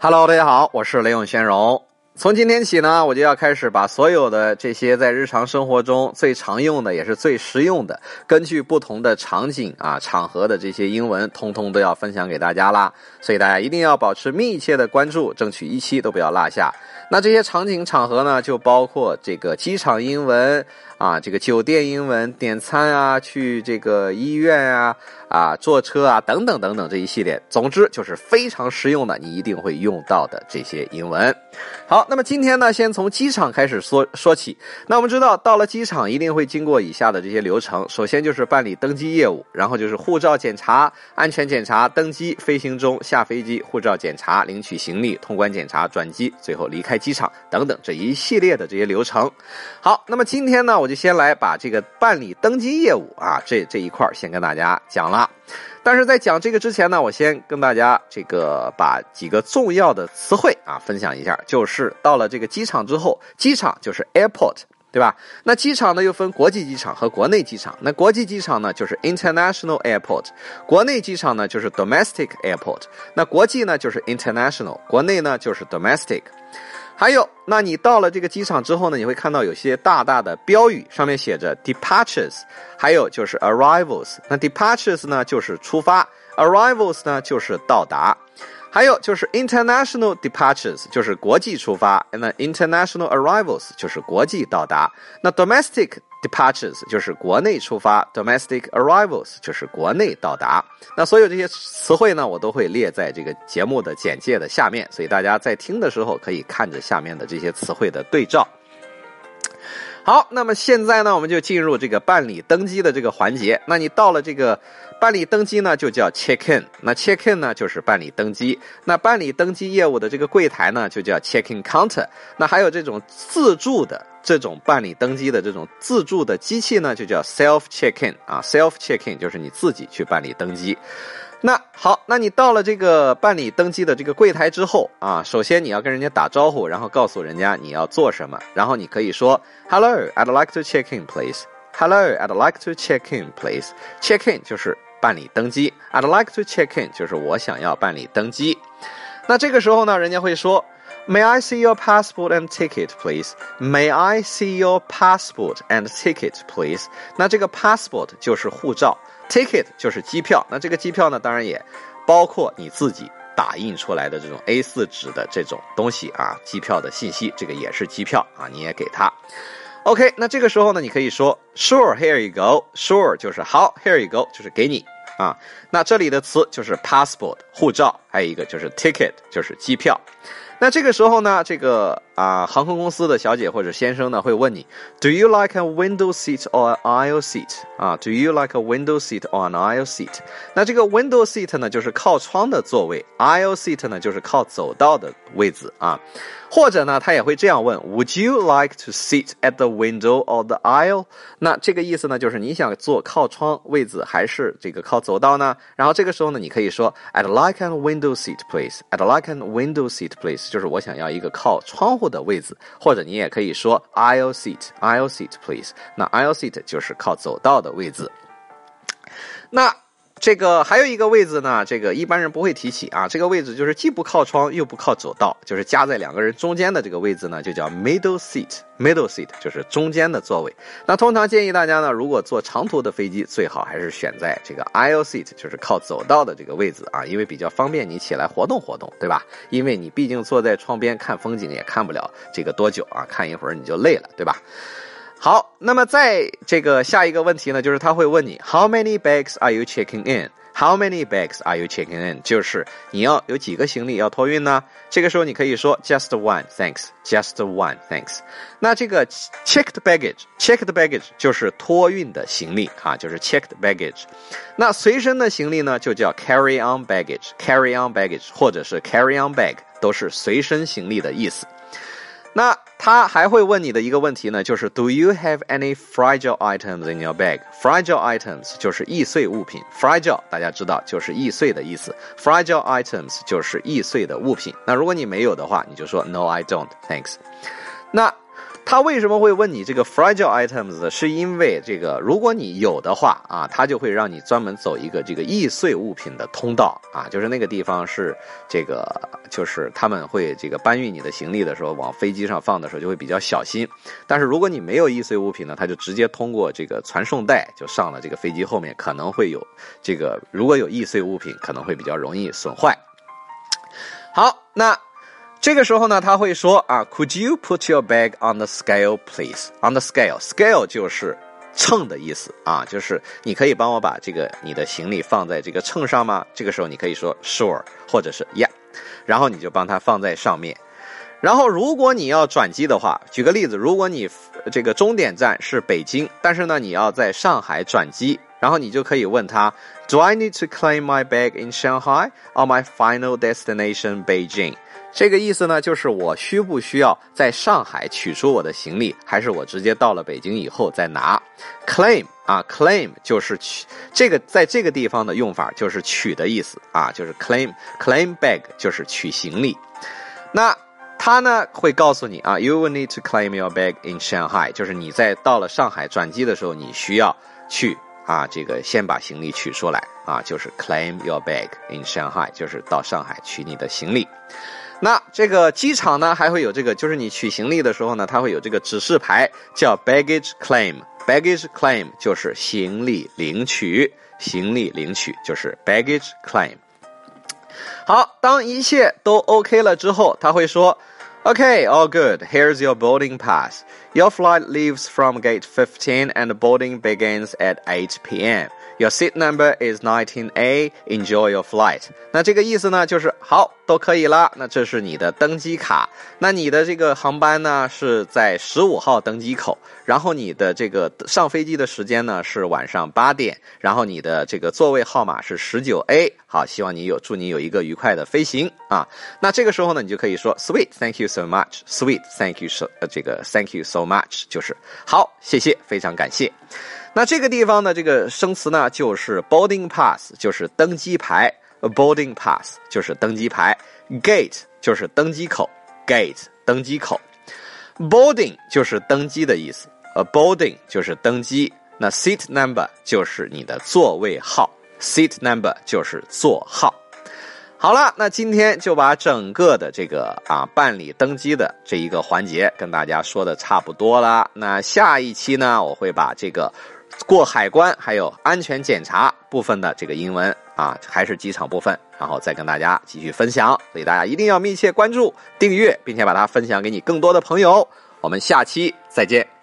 Hello，大家好，我是雷永轩荣。从今天起呢，我就要开始把所有的这些在日常生活中最常用的，也是最实用的，根据不同的场景啊、场合的这些英文，通通都要分享给大家啦。所以大家一定要保持密切的关注，争取一期都不要落下。那这些场景场合呢，就包括这个机场英文啊，这个酒店英文，点餐啊，去这个医院啊，啊，坐车啊，等等等等这一系列。总之就是非常实用的，你一定会用到的这些英文。好，那么今天呢，先从机场开始说说起。那我们知道，到了机场一定会经过以下的这些流程：首先就是办理登机业务，然后就是护照检查、安全检查、登机、飞行中、下飞机、护照检查、领取行李、通关检查、转机，最后离开机场等等这一系列的这些流程。好，那么今天呢，我就先来把这个办理登机业务啊，这这一块儿先跟大家讲了。但是在讲这个之前呢，我先跟大家这个把几个重要的词汇啊分享一下。就是到了这个机场之后，机场就是 airport，对吧？那机场呢又分国际机场和国内机场。那国际机场呢就是 international airport，国内机场呢就是 domestic airport。那国际呢就是 international，国内呢就是 domestic。还有，那你到了这个机场之后呢，你会看到有些大大的标语，上面写着 departures，还有就是 arrivals。那 departures 呢就是出发，arrivals 呢就是到达，还有就是 international departures 就是国际出发，那 international arrivals 就是国际到达，那 domestic departures 就是国内出发，domestic arrivals 就是国内到达。那所有这些词汇呢，我都会列在这个节目的简介的下面，所以大家在听的时候可以看着下面的这些词汇的对照。好，那么现在呢，我们就进入这个办理登机的这个环节。那你到了这个办理登机呢，就叫 check in。那 check in 呢，就是办理登机。那办理登机业务的这个柜台呢，就叫 check in counter。那还有这种自助的这种办理登机的这种自助的机器呢，就叫 self check in 啊，self check in 就是你自己去办理登机。那好，那你到了这个办理登机的这个柜台之后啊，首先你要跟人家打招呼，然后告诉人家你要做什么，然后你可以说 Hello, I'd like to check in, please. Hello, I'd like to check in, please. Check in 就是办理登机，I'd like to check in 就是我想要办理登机。那这个时候呢，人家会说 May I see your passport and ticket, please? May I see your passport and ticket, please? 那这个 passport 就是护照。Ticket 就是机票，那这个机票呢，当然也包括你自己打印出来的这种 A4 纸的这种东西啊，机票的信息，这个也是机票啊，你也给他。OK，那这个时候呢，你可以说 Sure，here you go。Sure 就是好，here you go 就是给你啊。那这里的词就是 passport 护照，还有一个就是 ticket 就是机票。那这个时候呢，这个啊，航空公司的小姐或者先生呢，会问你，Do you like a window seat or an aisle seat？啊，Do you like a window seat or an aisle seat？那这个 window seat 呢，就是靠窗的座位；aisle seat 呢，就是靠走道的位置啊。或者呢，他也会这样问：Would you like to sit at the window or the aisle？那这个意思呢，就是你想坐靠窗位置还是这个靠走道呢？然后这个时候呢，你可以说：I'd like a window seat, please. I'd like a window seat, please. 就是我想要一个靠窗户的位置。或者你也可以说 aisle seat, aisle seat, please. 那 aisle seat 就是靠走道的位置。那这个还有一个位置呢，这个一般人不会提起啊。这个位置就是既不靠窗又不靠走道，就是夹在两个人中间的这个位置呢，就叫 middle seat。middle seat 就是中间的座位。那通常建议大家呢，如果坐长途的飞机，最好还是选在这个 aisle seat，就是靠走道的这个位置啊，因为比较方便你起来活动活动，对吧？因为你毕竟坐在窗边看风景也看不了这个多久啊，看一会儿你就累了，对吧？好，那么在这个下一个问题呢，就是他会问你 How many bags are you checking in? How many bags are you checking in? 就是你要有几个行李要托运呢？这个时候你可以说 Just one, thanks. Just one, thanks. 那这个 checked baggage, checked baggage 就是托运的行李啊，就是 checked baggage。那随身的行李呢，就叫 carry on baggage, carry on baggage 或者是 carry on bag，都是随身行李的意思。那他还会问你的一个问题呢，就是 Do you have any fragile items in your bag? Fragile items 就是易碎物品，fragile 大家知道就是易碎的意思，fragile items 就是易碎的物品。那如果你没有的话，你就说 No, I don't, thanks。那他为什么会问你这个 fragile items 呢？是因为这个，如果你有的话啊，他就会让你专门走一个这个易碎物品的通道啊，就是那个地方是这个，就是他们会这个搬运你的行李的时候，往飞机上放的时候就会比较小心。但是如果你没有易碎物品呢，他就直接通过这个传送带就上了这个飞机后面，可能会有这个如果有易碎物品，可能会比较容易损坏。好，那。这个时候呢，他会说啊，Could you put your bag on the scale, please? On the scale, scale 就是秤的意思啊，就是你可以帮我把这个你的行李放在这个秤上吗？这个时候你可以说 Sure，或者是 Yeah，然后你就帮他放在上面。然后如果你要转机的话，举个例子，如果你这个终点站是北京，但是呢你要在上海转机，然后你就可以问他，Do I need to claim my bag in Shanghai or my final destination Beijing？这个意思呢，就是我需不需要在上海取出我的行李，还是我直接到了北京以后再拿？Claim 啊，claim 就是取这个，在这个地方的用法就是取的意思啊，就是 claim claim bag 就是取行李。那他呢会告诉你啊，You will need to claim your bag in Shanghai，就是你在到了上海转机的时候，你需要去啊这个先把行李取出来啊，就是 claim your bag in Shanghai，就是到上海取你的行李。那这个机场呢，还会有这个，就是你取行李的时候呢，它会有这个指示牌，叫 baggage claim。baggage claim 就是行李领取，行李领取就是 baggage claim。好，当一切都 OK 了之后，他会说 Okay, all good. Here's your boarding pass. Your flight leaves from gate 15 and boarding begins at 8 p.m. Your seat number is 19A. Enjoy your flight. 那这个意思呢，就是好都可以了。那这是你的登机卡。那你的这个航班呢是在十五号登机口，然后你的这个上飞机的时间呢是晚上八点，然后你的这个座位号码是十九 A。好，希望你有祝你有一个愉快的飞行啊。那这个时候呢，你就可以说 Sweet, thank you so much. Sweet, thank you so 呃这个 Thank you so much 就是好，谢谢，非常感谢。那这个地方的这个生词呢，就是 boarding pass，就是登机牌；boarding pass 就是登机牌；gate 就是登机口；gate 登机口；boarding 就是登机的意思；a boarding 就是登机。那 seat number 就是你的座位号；seat number 就是座号。好了，那今天就把整个的这个啊办理登机的这一个环节跟大家说的差不多了。那下一期呢，我会把这个过海关还有安全检查部分的这个英文啊，还是机场部分，然后再跟大家继续分享。所以大家一定要密切关注、订阅，并且把它分享给你更多的朋友。我们下期再见。